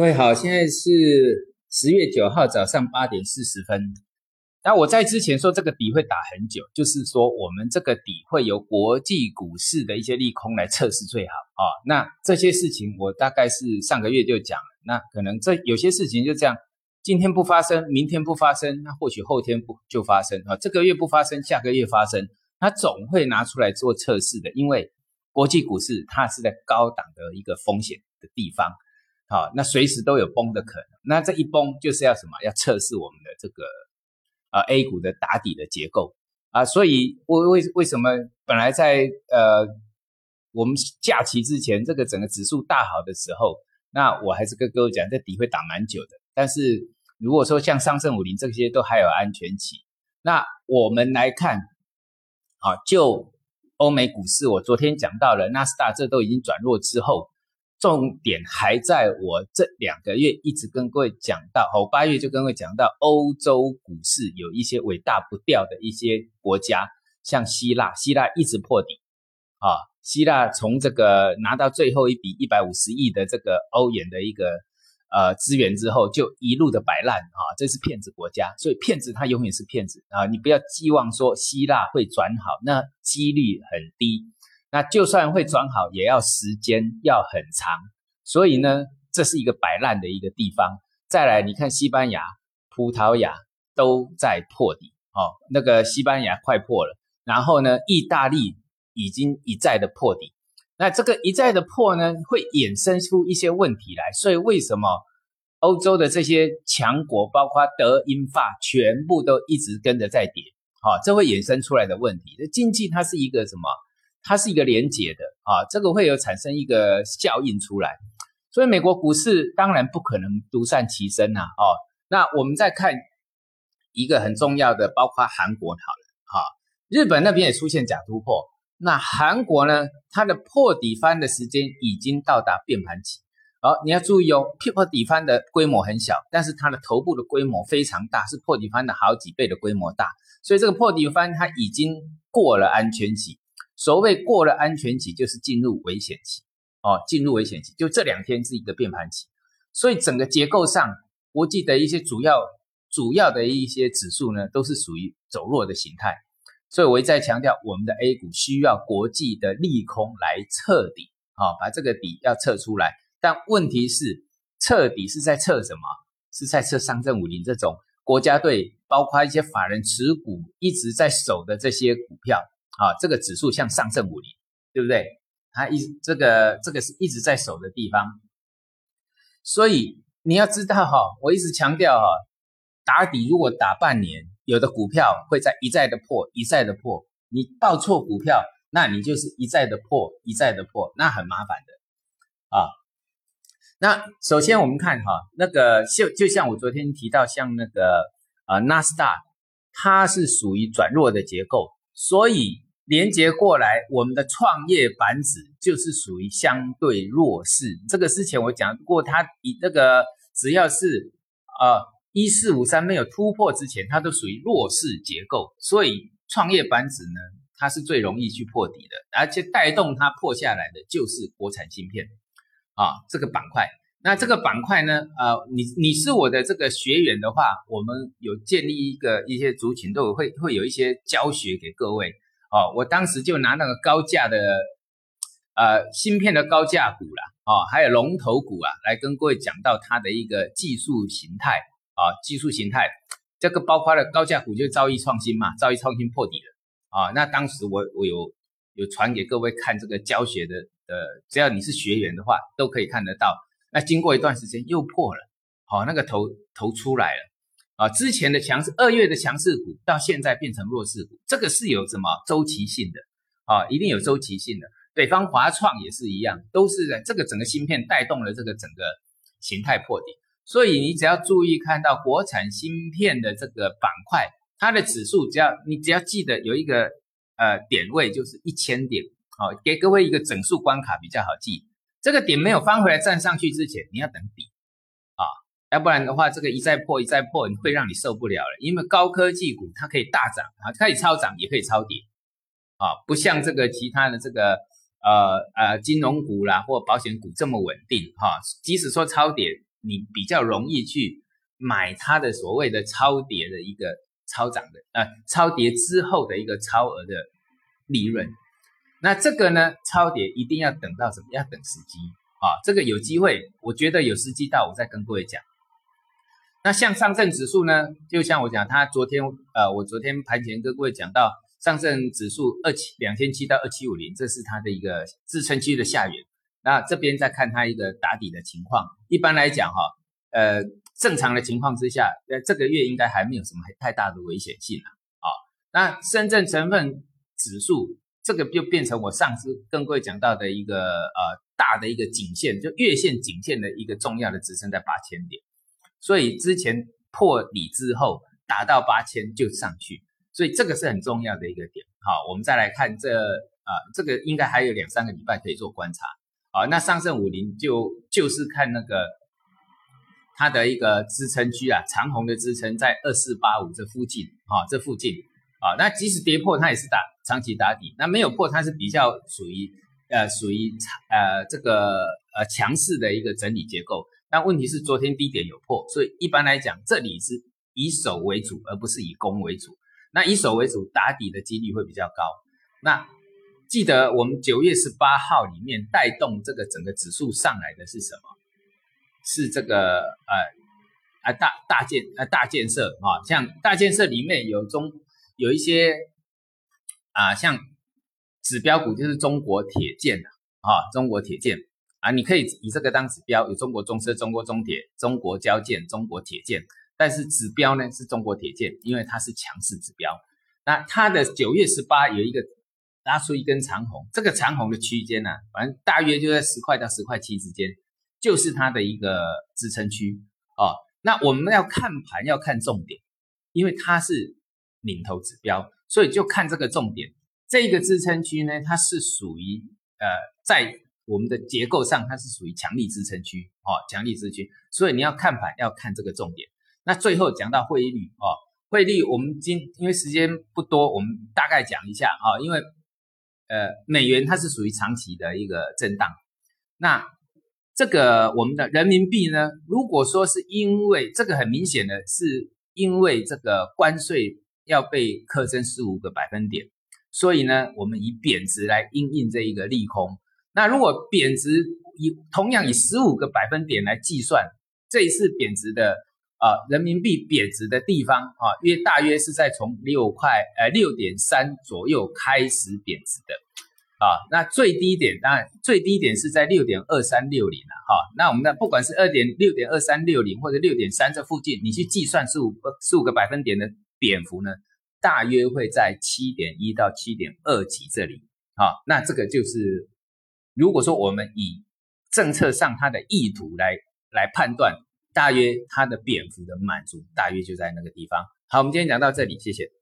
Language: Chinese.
各位好，现在是十月九号早上八点四十分。那我在之前说这个底会打很久，就是说我们这个底会由国际股市的一些利空来测试最好啊。那这些事情我大概是上个月就讲了，那可能这有些事情就这样，今天不发生，明天不发生，那或许后天不就发生啊？这个月不发生，下个月发生，它总会拿出来做测试的，因为国际股市它是在高档的一个风险的地方。好，那随时都有崩的可能。那这一崩就是要什么？要测试我们的这个呃 A 股的打底的结构啊。所以，为为为什么本来在呃我们假期之前，这个整个指数大好的时候，那我还是跟各位讲，这底会打蛮久的。但是如果说像上证五零这些都还有安全期，那我们来看，啊，就欧美股市，我昨天讲到了纳斯达这都已经转弱之后。重点还在我这两个月一直跟各位讲到，哦八月就跟各位讲到，欧洲股市有一些尾大不掉的一些国家，像希腊，希腊一直破底啊，希腊从这个拿到最后一笔一百五十亿的这个欧元的一个呃资源之后，就一路的摆烂啊，这是骗子国家，所以骗子他永远是骗子啊，你不要寄望说希腊会转好，那几率很低。那就算会转好，也要时间要很长，所以呢，这是一个摆烂的一个地方。再来，你看西班牙、葡萄牙都在破底，哦，那个西班牙快破了，然后呢，意大利已经一再的破底。那这个一再的破呢，会衍生出一些问题来。所以为什么欧洲的这些强国，包括德、英、法，全部都一直跟着在跌？好，这会衍生出来的问题。这经济它是一个什么？它是一个连结的啊，这个会有产生一个效应出来，所以美国股市当然不可能独善其身呐哦。那我们再看一个很重要的，包括韩国好了啊，日本那边也出现假突破，那韩国呢，它的破底翻的时间已经到达变盘期，好，你要注意哦，破底翻的规模很小，但是它的头部的规模非常大，是破底翻的好几倍的规模大，所以这个破底翻它已经过了安全期。所谓过了安全期，就是进入危险期哦，进入危险期，就这两天是一个变盘期，所以整个结构上，国际的一些主要主要的一些指数呢，都是属于走弱的形态，所以我一再强调，我们的 A 股需要国际的利空来彻底啊，把这个底要测出来。但问题是，彻底是在测什么？是在测上证五零这种国家队，包括一些法人持股一直在守的这些股票。啊，这个指数像上证五零，对不对？它一这个这个是一直在守的地方，所以你要知道哈，我一直强调哈，打底如果打半年，有的股票会在一再的破，一再的破，你报错股票，那你就是一再的破，一再的破，那很麻烦的啊。那首先我们看哈，那个就就像我昨天提到，像那个啊纳斯达，它是属于转弱的结构，所以。连接过来，我们的创业板指就是属于相对弱势。这个之前我讲过，它以那个只要是呃一四五三没有突破之前，它都属于弱势结构。所以创业板指呢，它是最容易去破底的，而且带动它破下来的就是国产芯片啊这个板块。那这个板块呢，呃，你你是我的这个学员的话，我们有建立一个一些族群，都有会会有一些教学给各位。哦，我当时就拿那个高价的，呃，芯片的高价股啦，哦，还有龙头股啊，来跟各位讲到它的一个技术形态啊，技术形态，这个包括了高价股，就兆易创新嘛，兆易创新破底了啊，那当时我我有有传给各位看这个教学的，呃，只要你是学员的话，都可以看得到。那经过一段时间又破了，好，那个头头出来了。啊，之前的强势，二月的强势股，到现在变成弱势股，这个是有什么周期性的啊？一定有周期性的。北方华创也是一样，都是在这个整个芯片带动了这个整个形态破底。所以你只要注意看到国产芯片的这个板块，它的指数只要你只要记得有一个呃点位就是一千点，好，给各位一个整数关卡比较好记。这个点没有翻回来站上去之前，你要等底。要不然的话，这个一再破一再破，会让你受不了了。因为高科技股它可以大涨啊，可以超涨，也可以超跌啊，不像这个其他的这个呃呃金融股啦或保险股这么稳定哈。即使说超跌，你比较容易去买它的所谓的超跌的一个超涨的，呃，超跌之后的一个超额的利润。那这个呢，超跌一定要等到什么？要等时机啊！这个有机会，我觉得有时机到，我再跟各位讲。那像上证指数呢，就像我讲，它昨天呃，我昨天盘前跟各位讲到，上证指数二七两千七到二七五零，这是它的一个支撑区的下缘。那这边再看它一个打底的情况。一般来讲哈，呃，正常的情况之下，呃，这个月应该还没有什么太大的危险性了啊。那深圳成分指数。这个就变成我上次跟各位讲到的一个呃大的一个颈线，就月线颈线的一个重要的支撑在八千点，所以之前破底之后达到八千就上去，所以这个是很重要的一个点。好，我们再来看这啊这个应该还有两三个礼拜可以做观察。好，那上证五零就就是看那个它的一个支撑区啊，长虹的支撑在二四八五这附近啊，这附近。啊，那即使跌破，它也是打长期打底，那没有破，它是比较属于呃属于呃这个呃强势的一个整理结构。那问题是昨天低点有破，所以一般来讲，这里是以守为主，而不是以攻为主。那以守为主打底的几率会比较高。那记得我们九月十八号里面带动这个整个指数上来的是什么？是这个呃啊大大建啊大建设啊，像大建设里面有中。有一些啊，像指标股就是中国铁建的啊，中国铁建啊，你可以以这个当指标，有中国中车、中国中铁、中国交建、中国铁建，但是指标呢是中国铁建，因为它是强势指标。那它的九月十八有一个拉出一根长红，这个长红的区间呢，反正大约就在十块到十块七之间，就是它的一个支撑区哦。那我们要看盘要看重点，因为它是。领头指标，所以就看这个重点，这个支撑区呢，它是属于呃，在我们的结构上，它是属于强力支撑区哦，强力支撑区，所以你要看盘要看这个重点。那最后讲到汇率哦，汇率我们今因为时间不多，我们大概讲一下啊，因为呃美元它是属于长期的一个震荡，那这个我们的人民币呢，如果说是因为这个很明显的是因为这个关税。要被课征十五个百分点，所以呢，我们以贬值来应应这一个利空。那如果贬值以同样以十五个百分点来计算，这一次贬值的啊人民币贬值的地方啊，约大约是在从六块呃六点三左右开始贬值的啊。那最低点当然最低点是在六点二三六零了哈。那我们的不管是二点六点二三六零或者六点三这附近，你去计算十五十五个百分点的。蝙蝠呢，大约会在七点一到七点二级这里，好，那这个就是，如果说我们以政策上它的意图来来判断，大约它的蝙蝠的满足大约就在那个地方。好，我们今天讲到这里，谢谢。